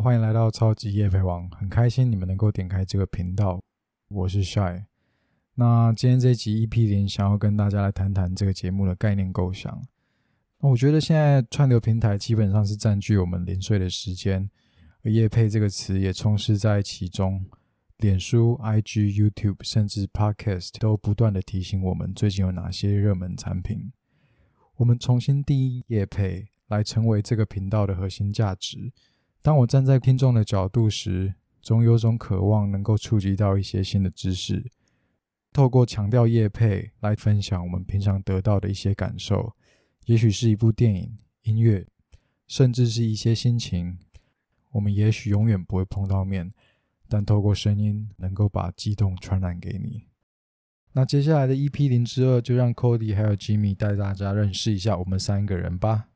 欢迎来到超级夜配王，很开心你们能够点开这个频道，我是 Shy。那今天这集 EP 零想要跟大家来谈谈这个节目的概念构想。我觉得现在串流平台基本上是占据我们零碎的时间，而夜配这个词也充斥在其中。脸书、IG、YouTube，甚至 Podcast 都不断的提醒我们最近有哪些热门产品。我们重新定义夜配，来成为这个频道的核心价值。当我站在听众的角度时，总有种渴望能够触及到一些新的知识。透过强调夜配来分享我们平常得到的一些感受，也许是一部电影、音乐，甚至是一些心情。我们也许永远不会碰到面。但透过声音，能够把激动传染给你。那接下来的 EP 零之二，就让 Cody 还有 Jimmy 带大家认识一下我们三个人吧。